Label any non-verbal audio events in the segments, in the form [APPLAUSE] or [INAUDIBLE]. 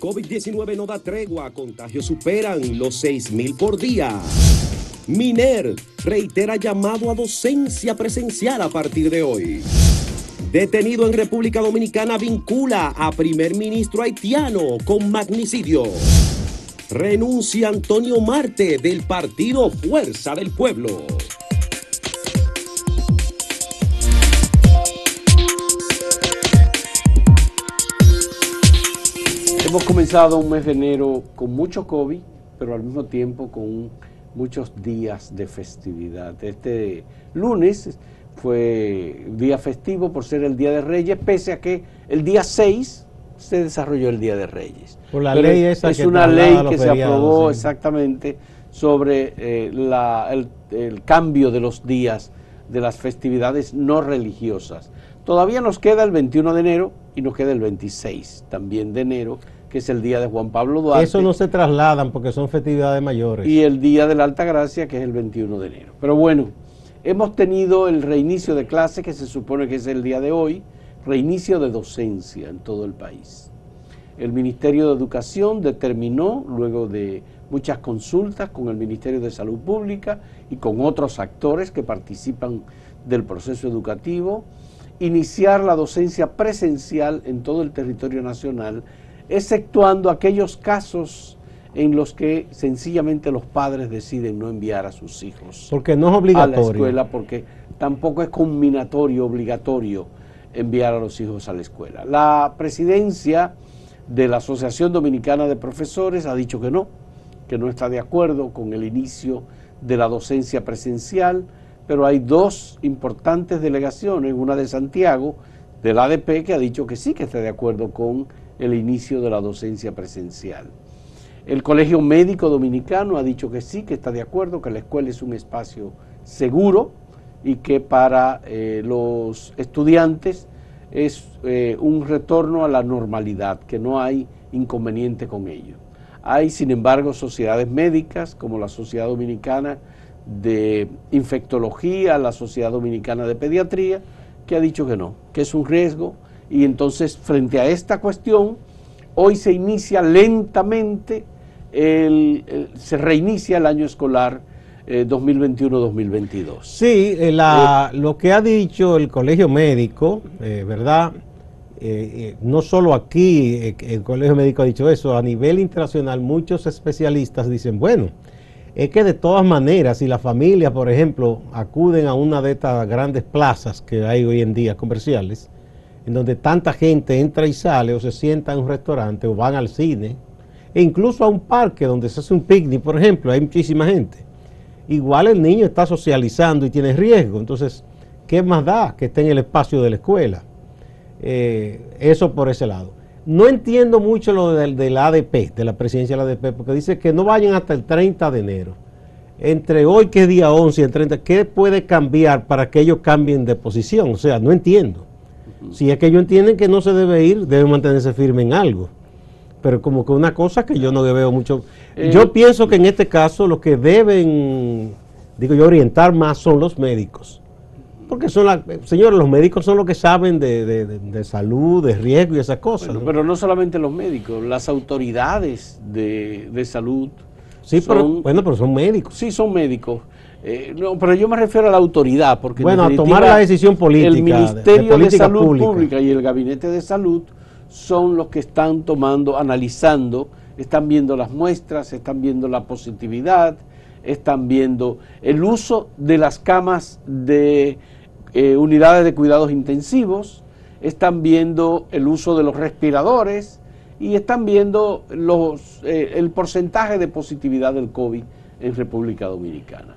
COVID-19 no da tregua, contagios superan los 6.000 por día. Miner reitera llamado a docencia presencial a partir de hoy. Detenido en República Dominicana vincula a primer ministro haitiano con magnicidio. Renuncia Antonio Marte del partido Fuerza del Pueblo. Hemos comenzado un mes de enero con mucho COVID, pero al mismo tiempo con muchos días de festividad. Este lunes fue día festivo por ser el Día de Reyes, pese a que el día 6 se desarrolló el Día de Reyes. Por la ley esa es una ley que se aprobó exactamente sobre eh, el, el cambio de los días de las festividades no religiosas. Todavía nos queda el 21 de enero y nos queda el 26 también de enero, que es el día de Juan Pablo Duarte. Eso no se trasladan porque son festividades mayores. Y el día de la Alta Gracia, que es el 21 de enero. Pero bueno, hemos tenido el reinicio de clase, que se supone que es el día de hoy, reinicio de docencia en todo el país. El Ministerio de Educación determinó, luego de muchas consultas con el Ministerio de Salud Pública y con otros actores que participan del proceso educativo, iniciar la docencia presencial en todo el territorio nacional, exceptuando aquellos casos en los que sencillamente los padres deciden no enviar a sus hijos porque no es obligatorio. a la escuela, porque tampoco es combinatorio, obligatorio enviar a los hijos a la escuela. La presidencia de la Asociación Dominicana de Profesores ha dicho que no, que no está de acuerdo con el inicio de la docencia presencial, pero hay dos importantes delegaciones, una de Santiago, del ADP, que ha dicho que sí que está de acuerdo con el inicio de la docencia presencial. El Colegio Médico Dominicano ha dicho que sí, que está de acuerdo, que la escuela es un espacio seguro y que para eh, los estudiantes es eh, un retorno a la normalidad, que no hay inconveniente con ello. Hay, sin embargo, sociedades médicas como la Sociedad Dominicana de infectología, la Sociedad Dominicana de Pediatría, que ha dicho que no, que es un riesgo. Y entonces, frente a esta cuestión, hoy se inicia lentamente, se reinicia el año escolar 2021-2022. Eh, sí, eh, la, lo que ha dicho el Colegio Médico, eh, ¿verdad? no solo aquí el Colegio Médico ha dicho eso, a nivel internacional muchos especialistas dicen, bueno, es que de todas maneras, si las familias, por ejemplo, acuden a una de estas grandes plazas que hay hoy en día comerciales, en donde tanta gente entra y sale o se sienta en un restaurante o van al cine, e incluso a un parque donde se hace un picnic, por ejemplo, hay muchísima gente. Igual el niño está socializando y tiene riesgo, entonces, ¿qué más da que esté en el espacio de la escuela? Eh, eso por ese lado. No entiendo mucho lo del, ADP, de la presidencia del ADP, porque dice que no vayan hasta el 30 de enero. Entre hoy, que es día 11, y el 30, ¿qué puede cambiar para que ellos cambien de posición? O sea, no entiendo. Si es que ellos entienden que no se debe ir, deben mantenerse firme en algo. Pero como que una cosa que yo no veo mucho. Eh, yo pienso que en este caso los que deben, digo yo, orientar más son los médicos porque son las, señores, los médicos son los que saben de, salud, de riesgo y esas cosas. Pero no solamente los médicos, las autoridades de, salud. Sí, pero, bueno, pero son médicos. Sí, son médicos. Eh, no, pero yo me refiero a la autoridad, porque bueno, a tomar la decisión política. El Ministerio de, Salud Pública y el Gabinete de Salud son los que están tomando, analizando, están viendo las muestras, están viendo la positividad, están viendo el uso de las camas de eh, unidades de cuidados intensivos, están viendo el uso de los respiradores y están viendo los, eh, el porcentaje de positividad del COVID en República Dominicana.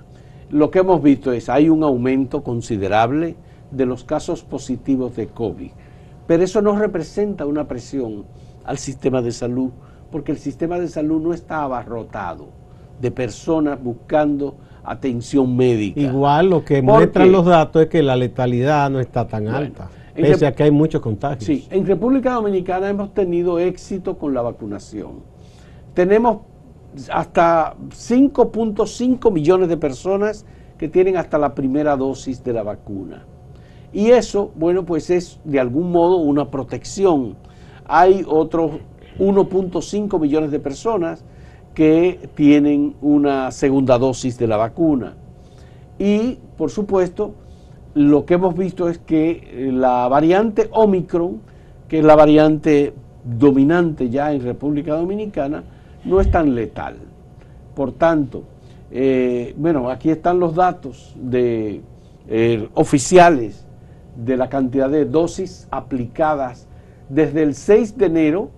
Lo que hemos visto es, hay un aumento considerable de los casos positivos de COVID, pero eso no representa una presión al sistema de salud, porque el sistema de salud no está abarrotado de personas buscando atención médica. Igual lo que muestran los datos es que la letalidad no está tan alta, pese a que hay muchos contagios. Sí, en República Dominicana hemos tenido éxito con la vacunación. Tenemos hasta 5.5 millones de personas que tienen hasta la primera dosis de la vacuna. Y eso, bueno, pues es de algún modo una protección. Hay otros 1.5 millones de personas que tienen una segunda dosis de la vacuna. Y, por supuesto, lo que hemos visto es que la variante Omicron, que es la variante dominante ya en República Dominicana, no es tan letal. Por tanto, eh, bueno, aquí están los datos de, eh, oficiales de la cantidad de dosis aplicadas desde el 6 de enero,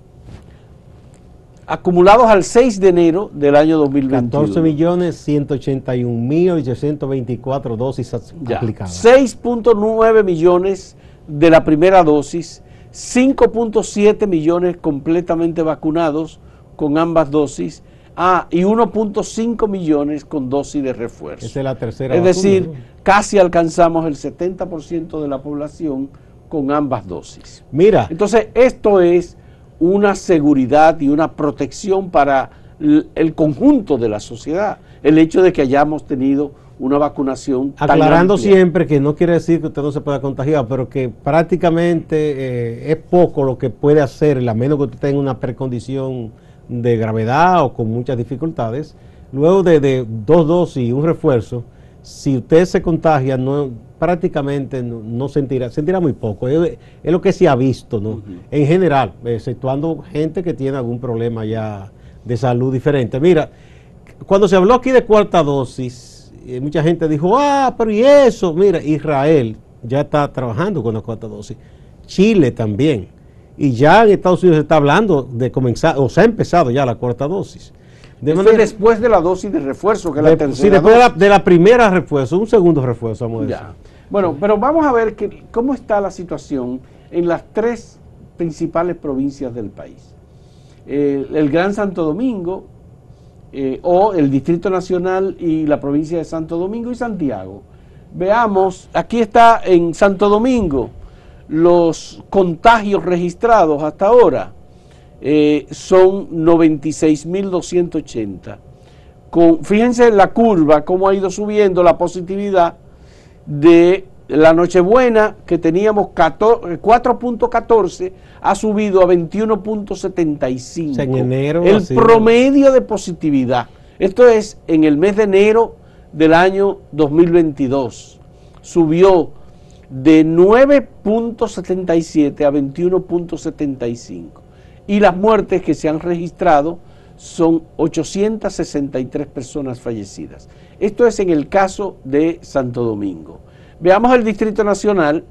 acumulados al 6 de enero del año 2021. 14 millones 181 mil 824 dosis aplicadas. 6.9 millones de la primera dosis, 5.7 millones completamente vacunados con ambas dosis, ah, y 1.5 millones con dosis de refuerzo. Esa es la tercera. Es decir, casi alcanzamos el 70% de la población con ambas dosis. Mira. Entonces, esto es una seguridad y una protección para el conjunto de la sociedad. El hecho de que hayamos tenido una vacunación. Aclarando siempre que no quiere decir que usted no se pueda contagiar, pero que prácticamente eh, es poco lo que puede hacer, a menos que usted tenga una precondición de gravedad o con muchas dificultades. Luego de, dos dosis y un refuerzo, si usted se contagia, no prácticamente no, sentirá, sentirá muy poco. Es, lo que se ha visto, ¿no? En general, exceptuando gente que tiene algún problema ya de salud diferente. Mira, cuando se habló aquí de cuarta dosis, eh, mucha gente dijo, ah, pero ¿y eso? Mira, Israel ya está trabajando con la cuarta dosis. Chile también. Y ya en Estados Unidos se está hablando de comenzar, o se ha empezado ya la cuarta dosis. De después de la dosis de refuerzo, que es la tercera. Sí, después de la, primera refuerzo, un segundo refuerzo, vamos a decir. Bueno, pero vamos a ver que, cómo está la situación en las tres principales provincias del país. el Gran Santo Domingo, eh, o el Distrito Nacional y la provincia de Santo Domingo y Santiago. Veamos, aquí está en Santo Domingo los contagios registrados hasta ahora. Eh, son 96.280. Fíjense en la curva, cómo ha ido subiendo la positividad de la Nochebuena, que teníamos 4.14, ha subido a 21.75. En enero. El promedio de positividad. Esto es en el mes de enero del año 2022. Subió de 9.77 a 21.75. Y las muertes que se han registrado son 863 personas fallecidas. Esto es en el caso de Santo Domingo. Veamos el Distrito Nacional.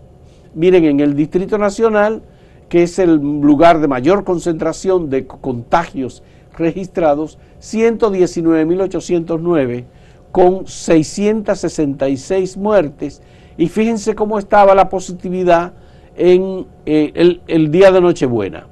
Miren, en el Distrito Nacional, que es el lugar de mayor concentración de contagios registrados, 119.809 con 666 muertes. Y fíjense cómo estaba la positividad en eh, el, el día de Nochebuena.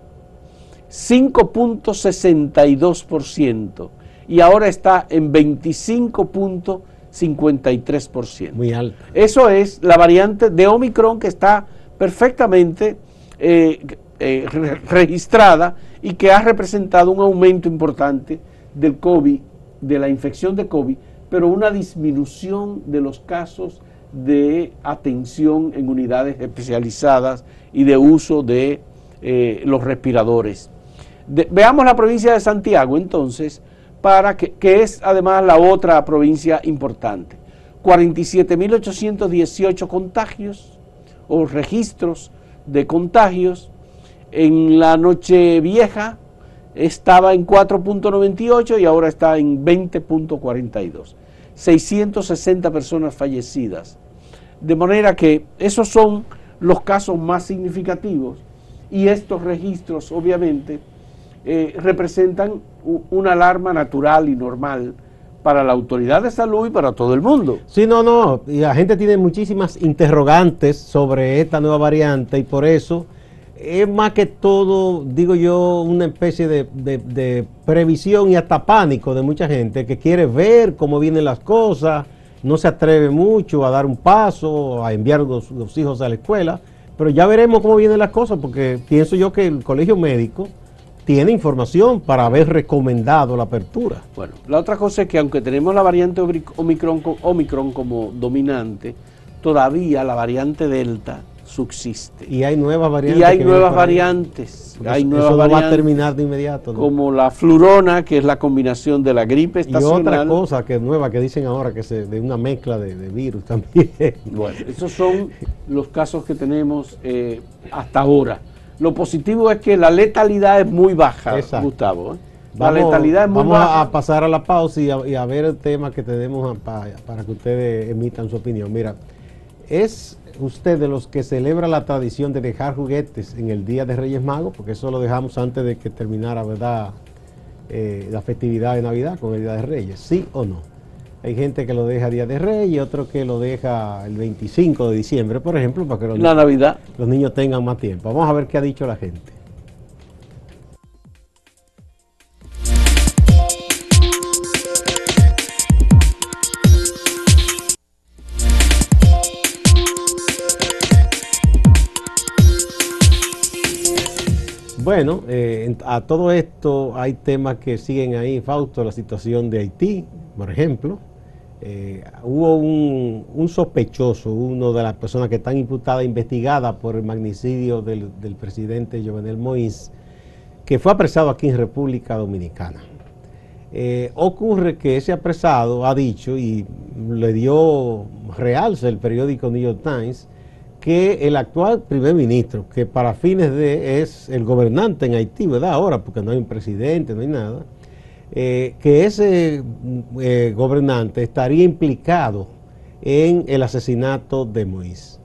5.62% y ahora está en 25.53%. Muy alto. Eso es la variante de Omicron que está perfectamente eh, eh, registrada y que ha representado un aumento importante del COVID, de la infección de COVID, pero una disminución de los casos de atención en unidades especializadas y de uso de eh, los respiradores veamos la provincia de Santiago entonces, para que, que es además la otra provincia importante. 47.818 contagios o registros de contagios. En la noche vieja estaba en 4.98 y ahora está en 20.42. 660 personas fallecidas. De manera que esos son los casos más significativos y estos registros obviamente eh, representan una alarma natural y normal para la autoridad de salud y para todo el mundo. Sí, no, no, y la gente tiene muchísimas interrogantes sobre esta nueva variante y por eso es más que todo, digo yo, una especie de, previsión y hasta pánico de mucha gente que quiere ver cómo vienen las cosas, no se atreve mucho a dar un paso, a enviar los, los hijos a la escuela, pero ya veremos cómo vienen las cosas porque pienso yo que el colegio médico tiene información para haber recomendado la apertura. Bueno, la otra cosa es que aunque tenemos la variante Omicron, Omicron como dominante, todavía la variante Delta subsiste. Y hay nuevas variantes. Y hay nuevas variantes. Hay nuevas eso no variantes, va a terminar de inmediato. Como la flurona, que es la combinación de la gripe estacional. Y otra cosa que es nueva que dicen ahora, que es de una mezcla de, virus también. [LAUGHS] Bueno, esos son los casos que tenemos eh, hasta ahora. Lo positivo es que la letalidad es muy baja, Gustavo. ¿eh? La letalidad es muy vamos a pasar a la pausa y a, ver el tema que tenemos para que ustedes emitan su opinión. Mira, es usted de los que celebra la tradición de dejar juguetes en el Día de Reyes Magos, porque eso lo dejamos antes de que terminara, ¿verdad? Eh, la festividad de Navidad con el Día de Reyes, ¿sí o no? Hay gente que lo deja Día de Reyes y otro que lo deja el 25 de diciembre, por ejemplo, para que los, la Navidad. los niños tengan más tiempo. Vamos a ver qué ha dicho la gente. Bueno, eh, a todo esto hay temas que siguen ahí, Fausto, la situación de Haití, por ejemplo. Eh, hubo un, sospechoso, uno de las personas que están imputadas, investigadas por el magnicidio del, presidente Jovenel Moïse, que fue apresado aquí en República Dominicana. Eh, ocurre que ese apresado ha dicho, y le dio realce el periódico New York Times, que el actual primer ministro, que para fines de es el gobernante en Haití, ¿verdad? Ahora, porque no hay un presidente, no hay nada, eh, que ese eh, gobernante estaría implicado en el asesinato de Moïse.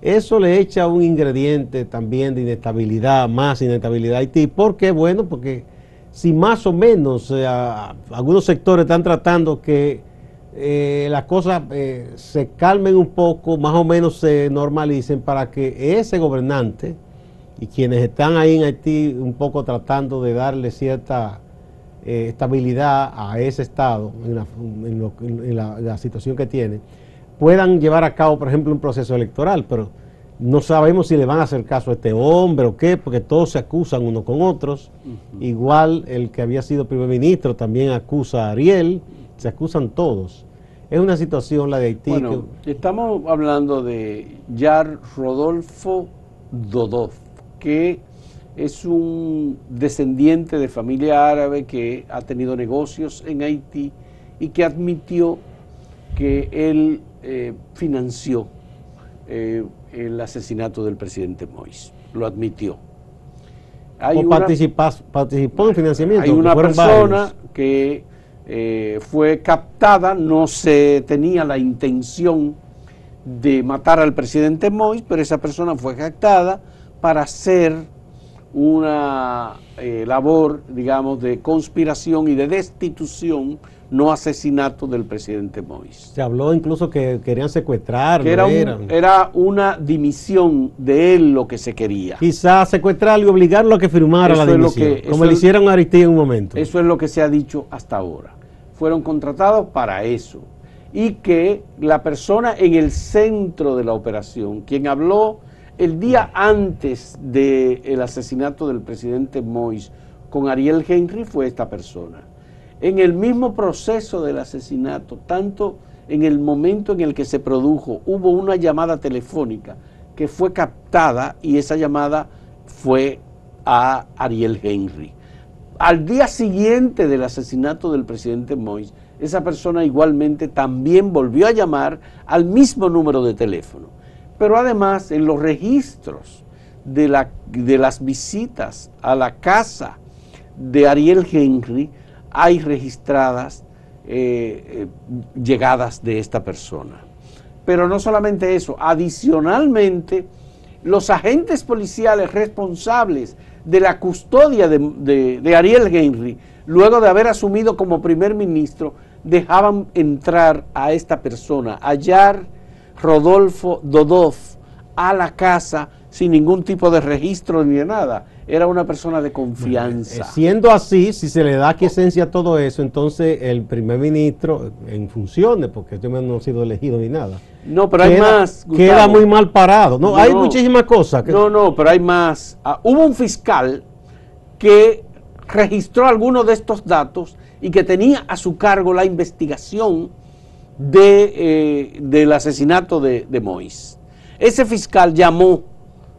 Eso le echa un ingrediente también de inestabilidad, más inestabilidad a Haití. ¿Por qué? Bueno, porque si más o menos eh, algunos sectores están tratando que eh, las cosas eh, se calmen un poco, más o menos se normalicen para que ese gobernante y quienes están ahí en Haití un poco tratando de darle cierta eh, estabilidad a ese Estado en, la, situación que tiene, puedan llevar a cabo, por ejemplo, un proceso electoral, pero no sabemos si le van a hacer caso a este hombre o qué, porque todos se acusan unos con otros. Igual el que había sido primer ministro también acusa a Ariel se acusan todos. Es una situación la de Haití. Bueno, estamos hablando de Yar Rodolfo Dodov, que es un descendiente de familia árabe que ha tenido negocios en Haití y que admitió que él eh, financió eh, el asesinato del presidente Moïse. Lo admitió. o participó en financiamiento. Hay una persona que eh, fue captada, no se tenía la intención de matar al presidente Mois, pero esa persona fue captada para hacer una eh, labor, digamos, de conspiración y de destitución, no asesinato del presidente Mois. Se habló incluso que querían secuestrarlo. era, era, una dimisión de él lo que se quería. Quizás secuestrarlo y obligarlo a que firmara la dimisión, como le hicieron a Aristide en un momento. Eso es lo que se ha dicho hasta ahora fueron contratados para eso. Y que la persona en el centro de la operación, quien habló el día antes del asesinato del presidente Mois con Ariel Henry, fue esta persona. En el mismo proceso del asesinato, tanto en el momento en el que se produjo, hubo una llamada telefónica que fue captada y esa llamada fue a Ariel Henry al día siguiente del asesinato del presidente Mois, esa persona igualmente también volvió a llamar al mismo número de teléfono. Pero además en los registros de, la, de las visitas a la casa de Ariel Henry hay registradas eh, eh, llegadas de esta persona. Pero no solamente eso, adicionalmente los agentes policiales responsables de la custodia de, Ariel Henry, luego de haber asumido como primer ministro, dejaban entrar a esta persona, hallar Rodolfo Dodov, a la casa sin ningún tipo de registro ni de nada. Era una persona de confianza. Eh, siendo así, si se le da quiesencia a todo eso, entonces el primer ministro, en funciones, porque este no ha sido elegido ni nada. No, pero hay más. Queda muy mal parado. No, hay muchísimas cosas. No, no, pero hay más. Ah, hubo un fiscal que registró algunos de estos datos y que tenía a su cargo la investigación de, eh, del asesinato de, de Mois. Ese fiscal llamó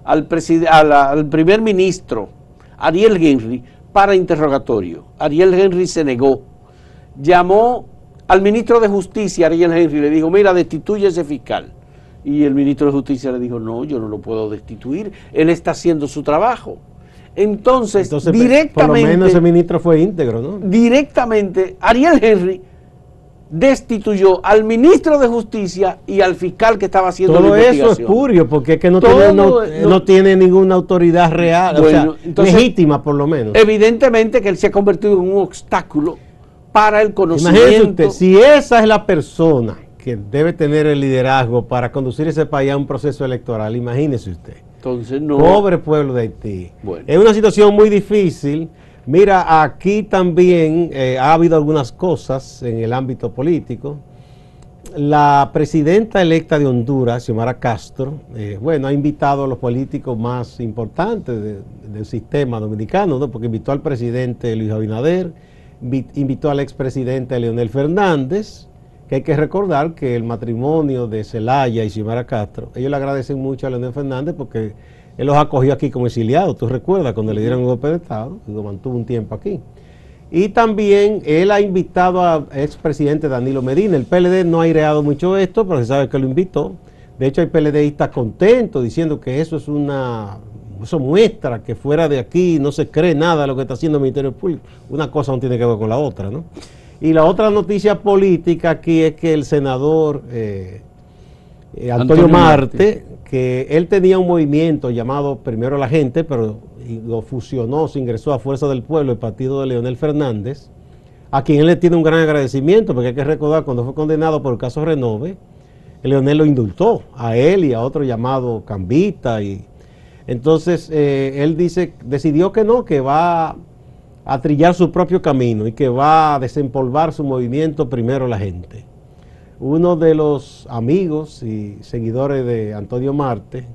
al, al primer ministro, Ariel Henry, para interrogatorio. Ariel Henry se negó. Llamó al ministro de Justicia, Ariel Henry, le dijo, mira, destituye a ese fiscal. Y el ministro de Justicia le dijo, no, yo no lo puedo destituir, él está haciendo su trabajo. Entonces, directamente... Por lo menos ese ministro fue íntegro, ¿no? Directamente, Ariel Henry destituyó al ministro de Justicia y al fiscal que estaba haciendo Todo eso es purio, porque es que no, tiene, no, tiene, ninguna autoridad real, o sea, legítima por lo menos. Evidentemente que él se ha convertido en un obstáculo para el conocimiento. si esa es la persona que debe tener el liderazgo para conducir ese país a un proceso electoral, imagínese usted. Entonces, no. Pobre pueblo de Haití. Es una situación muy difícil. Mira, aquí también eh, ha habido algunas cosas en el ámbito político. La presidenta electa de Honduras, Xiomara Castro, eh, bueno, ha invitado a los políticos más importantes del sistema dominicano, ¿no? porque invitó al presidente Luis Abinader, invitó al expresidente Leonel Fernández, que hay que recordar que el matrimonio de Celaya y Xiomara Castro, ellos le agradecen mucho a Leonel Fernández porque él los acogió aquí como exiliados, tú recuerdas, cuando le dieron un golpe de Estado, y lo mantuvo un tiempo aquí. Y también él ha invitado al expresidente Danilo Medina. El PLD no ha aireado mucho esto, pero se sabe que lo invitó. De hecho, hay PLDistas contentos diciendo que eso es una eso muestra que fuera de aquí no se cree nada de lo que está haciendo el Ministerio Público. Una cosa no tiene que ver con la otra, ¿no? Y la otra noticia política aquí es que el senador eh, eh, Antonio, Marte, que él tenía un movimiento llamado Primero la Gente, pero lo fusionó, se ingresó a Fuerza del Pueblo, el partido de Leonel Fernández, a quien él le tiene un gran agradecimiento, porque hay que recordar cuando fue condenado por el caso Renove, Leonel lo indultó a él y a otro llamado Cambita y entonces, eh, él dice, decidió que no, que va a trillar su propio camino y que va a desempolvar su movimiento primero la gente. Uno de los amigos y seguidores de Antonio Marte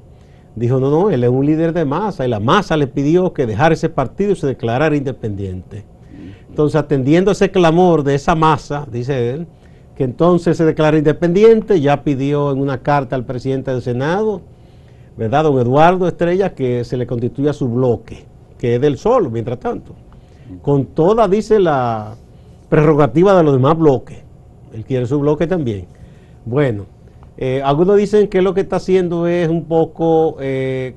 dijo, no, no, él es un líder de masa y la masa le pidió que dejara ese partido y se declarara independiente. Entonces, atendiendo ese clamor de esa masa, dice él, que entonces se declara independiente, ya pidió en una carta al presidente del Senado, ¿verdad? Don Eduardo Estrella, que se le constituya su bloque, que es del solo, mientras tanto. Con toda, dice, la prerrogativa de los demás bloques. Él quiere su bloque también. Bueno, eh, algunos dicen que lo que está haciendo es un poco eh,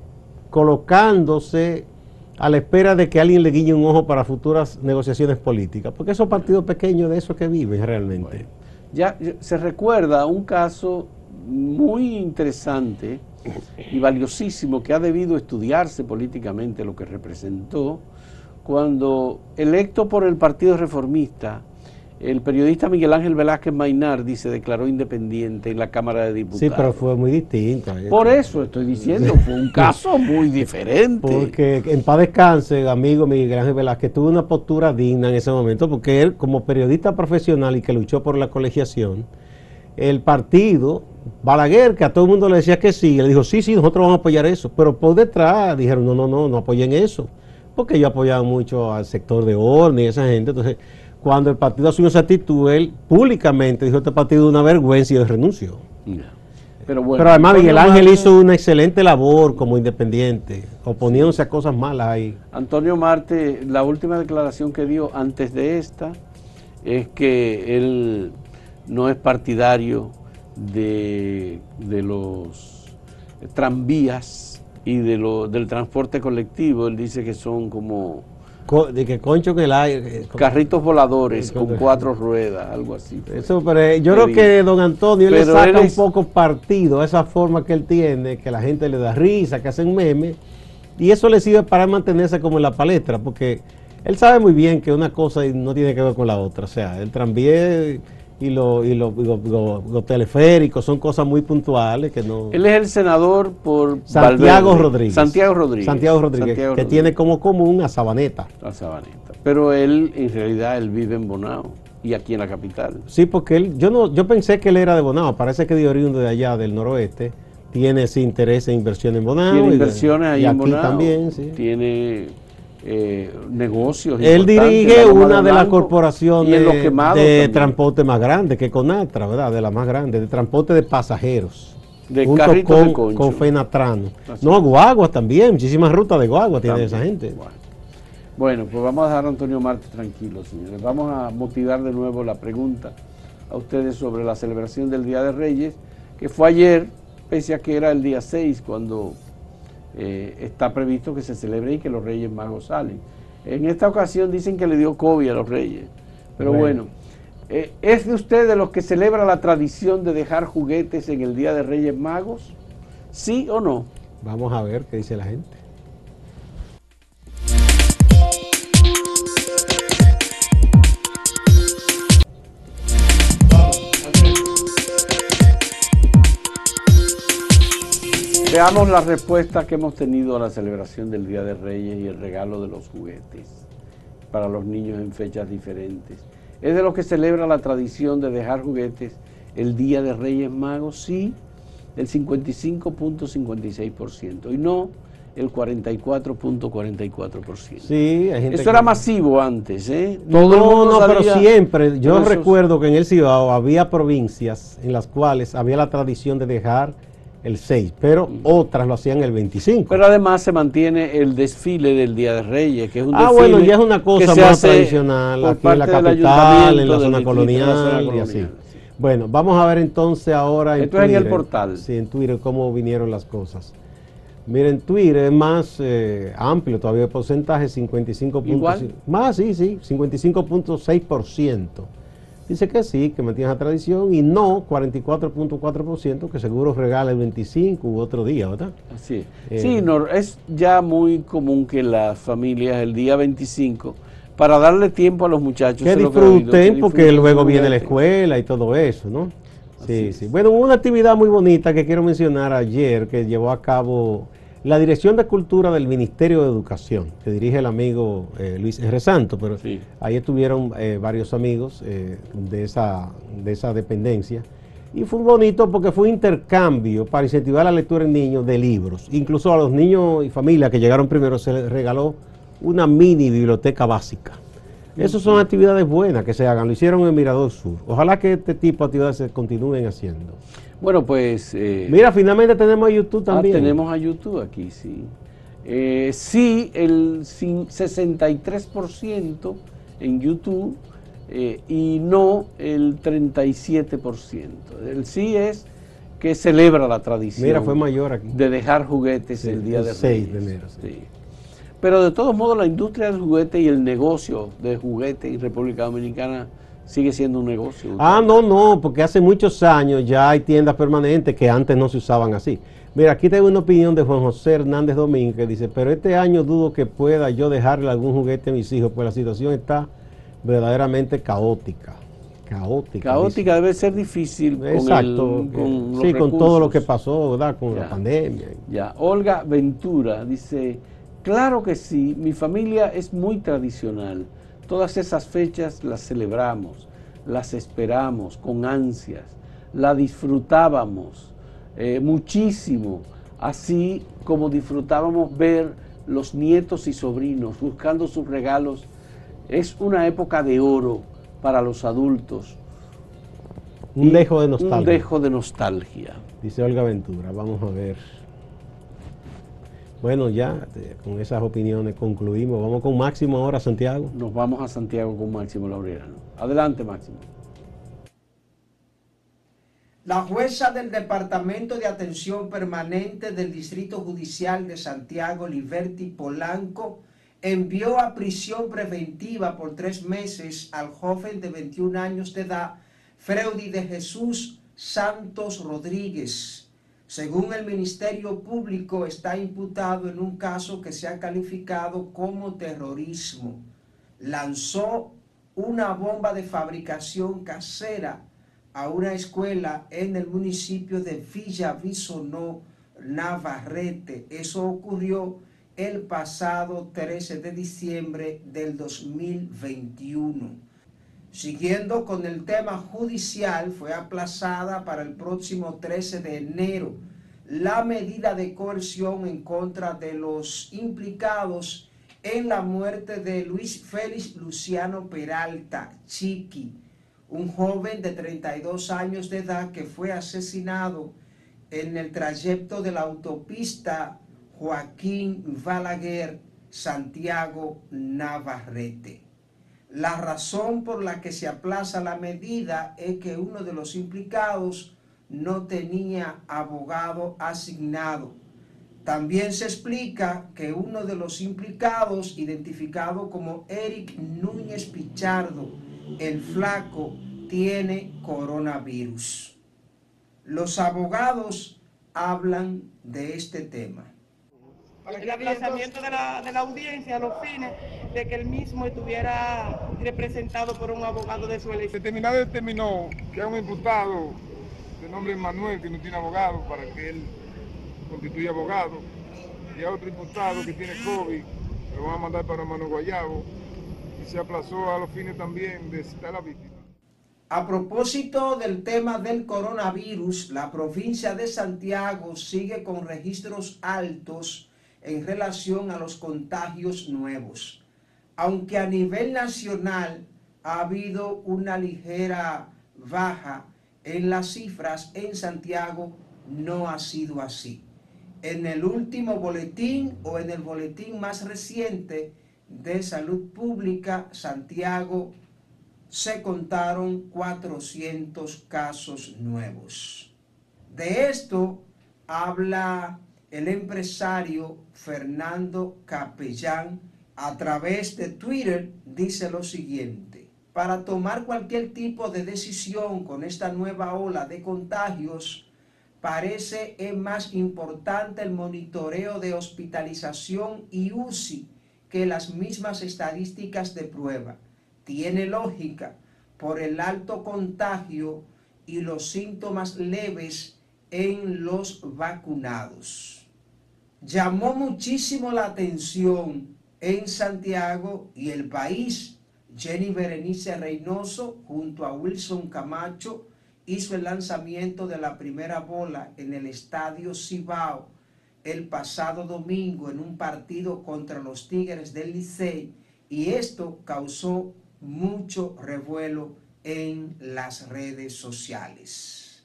colocándose a la espera de que alguien le guiñe un ojo para futuras negociaciones políticas, porque esos partidos pequeños de eso que viven realmente. ya se recuerda un caso muy interesante y valiosísimo que ha debido estudiarse políticamente lo que representó cuando electo por el Partido Reformista, el periodista Miguel Ángel Velázquez Mainardi se declaró independiente en la Cámara de Diputados. Sí, pero fue muy distinto. Por eso estoy diciendo, fue un [LAUGHS] caso muy diferente. Porque en paz descanse, amigo Miguel Ángel Velázquez, tuvo una postura digna en ese momento, porque él, como periodista profesional y que luchó por la colegiación, el partido Balaguer, que a todo el mundo le decía que sí, le dijo, sí, sí, nosotros vamos a apoyar eso. Pero por detrás dijeron, no, no, no, no apoyen eso. Porque yo apoyaba mucho al sector de orden y esa gente. Entonces, cuando el partido asumió esa actitud, él públicamente dijo, este partido es una vergüenza y él renunció. Pero, bueno, Pero además Miguel Ángel hizo una excelente labor como independiente, oponiéndose a cosas malas ahí. Antonio Marte, la última declaración que dio antes de esta es que él no es partidario de, los tranvías y de lo, del transporte colectivo. Él dice que son como... de que concho que el aire. Eh, carritos voladores con cuatro ruedas, algo así. Eso, pero eh, yo creo que don Antonio le saca un poco partido a esa forma que él tiene, que la gente le da risa, que hacen memes, y eso le sirve para mantenerse como en la palestra, porque él sabe muy bien que una cosa no tiene que ver con la otra. O sea, el tranvía y los lo, teleféricos son cosas muy puntuales que no... Él es el senador por Santiago Rodríguez. Santiago Rodríguez. Santiago Rodríguez, que tiene como común a Sabaneta. A Sabaneta. Pero él, en realidad, él vive en Bonao y aquí en la capital. Sí, porque él, yo no, yo pensé que él era de Bonao, parece que de oriundo de allá, del noroeste, tiene ese interés en inversión en Bonao. Tiene inversiones ahí en Bonao. también, sí. Tiene eh, negocios. Él dirige una de las corporaciones de transporte más grande, que Conatra, ¿verdad? De la más grande, de transporte de pasajeros. De junto de con, con Fenatrano. Así. No, guagua también, muchísimas rutas de guagua tiene esa gente. Bueno. Bueno, pues vamos a dejar a Antonio Marte tranquilo, señores. Vamos a motivar de nuevo la pregunta a ustedes sobre la celebración del Día de Reyes, que fue ayer, pese a que era el día 6, cuando eh, está previsto que se celebre y que los Reyes Magos salen. En esta ocasión dicen que le dio COVID a los Reyes, pero Bueno. bueno. eh, ¿Es de usted de los que celebra la tradición de dejar juguetes en el Día de Reyes Magos? ¿Sí o no? Vamos a ver qué dice la gente. Veamos las respuestas que hemos tenido a la celebración del Día de Reyes y el regalo de los juguetes para los niños en fechas diferentes. ¿Es de los que celebra la tradición de dejar juguetes el Día de Reyes Magos? Sí, el 55.56% y no el 44.44%. Sí, hay gente Eso que- era masivo antes, ¿eh? No, Todo el mundo no, pero siempre. Yo esos- recuerdo que en el Cibao había provincias en las cuales había la tradición de dejar el 6, pero otras lo hacían el 25. Pero además se mantiene el desfile del Día de Reyes, que es un ah, desfile bueno, ya es una cosa más tradicional, aquí en la capital, en la zona la colonial y así. sí. Bueno, vamos a ver entonces ahora en Esto es en el Twitter. portal. Sí, en Twitter cómo vinieron las cosas. Miren, Twitter es más eh, amplio todavía el porcentaje, 55. ¿Igual? Más, sí, sí, 55.6%. Dice que sí, que mantiene esa tradición y no 44.4%, que seguro regala el 25 u otro día, ¿verdad? Así es. Eh, sí, no, es ya muy común que las familias el día 25, para darle tiempo a los muchachos, que oído, disfruten que porque disfruten luego viene la escuela y todo eso, ¿no? Así Sí, es. sí. Bueno, una actividad muy bonita que quiero mencionar ayer que llevó a cabo la Dirección de Cultura del Ministerio de Educación, que dirige el amigo eh, Luis R. Santo, pero Sí. ahí estuvieron eh, varios amigos eh, de, esa, de esa dependencia. Y fue bonito porque fue un intercambio para incentivar la lectura en niños de libros. Incluso a los niños y familias que llegaron primero se les regaló una mini biblioteca básica. Esas son actividades buenas que se hagan. Lo hicieron en Mirador Sur. Ojalá que este tipo de actividades se continúen haciendo. Bueno, pues... eh, Mira, finalmente tenemos a YouTube ah, también. tenemos a YouTube aquí, sí. Eh, sí, el cin- 63% en YouTube eh, y no el 37%. El sí es que celebra la tradición. Mira, fue mayor aquí. de dejar juguetes Sí, el día el de 6 de enero, sí. Sí. Pero de todos modos, la industria del juguete y el negocio de juguete en República Dominicana sigue siendo un negocio. Ah, no, no, porque hace muchos años ya hay tiendas permanentes que antes no se usaban así. Mira, aquí tengo una opinión de Juan José Hernández Domínguez que dice, pero este año dudo que pueda yo dejarle algún juguete a mis hijos, pues la situación está verdaderamente caótica. Caótica. Caótica debe ser difícil con, Exacto. el, eh, con los sí, con todo lo que pasó, ¿verdad? Con Ya. la pandemia. Ya, Olga Ventura dice, claro que sí, mi familia es muy tradicional. Todas esas fechas las celebramos, las esperamos con ansias, la disfrutábamos eh, muchísimo, así como disfrutábamos ver los nietos y sobrinos buscando sus regalos. Es una época de oro para los adultos. Un dejo de nostalgia. Un dejo de nostalgia. Dice Olga Ventura, vamos a ver. Bueno, ya eh, con esas opiniones concluimos. Vamos con Máximo ahora, Santiago. Nos vamos a Santiago con Máximo Laureano. Adelante, Máximo. La jueza del Departamento de Atención Permanente del Distrito Judicial de Santiago, Liberty Polanco, envió a prisión preventiva por tres meses al joven de 21 años de edad, Freudy de Jesús Santos Rodríguez. Según el Ministerio Público, está imputado en un caso que se ha calificado como terrorismo. Lanzó una bomba de fabricación casera a una escuela en el municipio de Villa Bisonó, Navarrete. Eso ocurrió el pasado 13 de diciembre del 2021. Siguiendo con el tema judicial, fue aplazada para el próximo 13 de enero la medida de coerción en contra de los implicados en la muerte de Luis Félix Luciano Peralta, Chiqui, un joven de 32 años de edad que fue asesinado en el trayecto de la autopista Joaquín Balaguer, Santiago Navarrete. La razón por la que se aplaza la medida es que uno de los implicados no tenía abogado asignado. También se explica que uno de los implicados, identificado como Eric Núñez Pichardo, el flaco, tiene coronavirus. Los abogados hablan de este tema. El aplazamiento de la, de la audiencia a los fines de que el mismo estuviera representado por un abogado de su elección. Determinado determinó que es un imputado de nombre Manuel que no tiene abogado para que él constituya abogado y a otro imputado que tiene COVID lo van a mandar para Mano Guayabo y se aplazó a los fines también de citar a la víctima. A propósito del tema del coronavirus, la provincia de Santiago sigue con registros altos en relación a los contagios nuevos. Aunque a nivel nacional ha habido una ligera baja en las cifras, en Santiago no ha sido así. En el último boletín o en el boletín más reciente de salud pública, Santiago se contaron 400 casos nuevos. De esto habla el empresario Fernando Capellán a través de Twitter, dice lo siguiente. Para tomar cualquier tipo de decisión con esta nueva ola de contagios, parece es más importante el monitoreo de hospitalización y UCI que las mismas estadísticas de prueba. Tiene lógica por el alto contagio y los síntomas leves en los vacunados llamó muchísimo la atención en Santiago y el país. Jenny Berenice Reynoso junto a Wilson Camacho hizo el lanzamiento de la primera bola en el estadio Cibao el pasado domingo en un partido contra los Tigres del Licey y esto causó mucho revuelo en las redes sociales.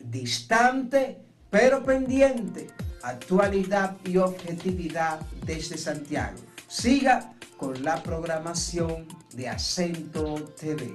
Distante pero pendiente actualidad y objetividad desde Santiago. Siga con la programación de Acento TV.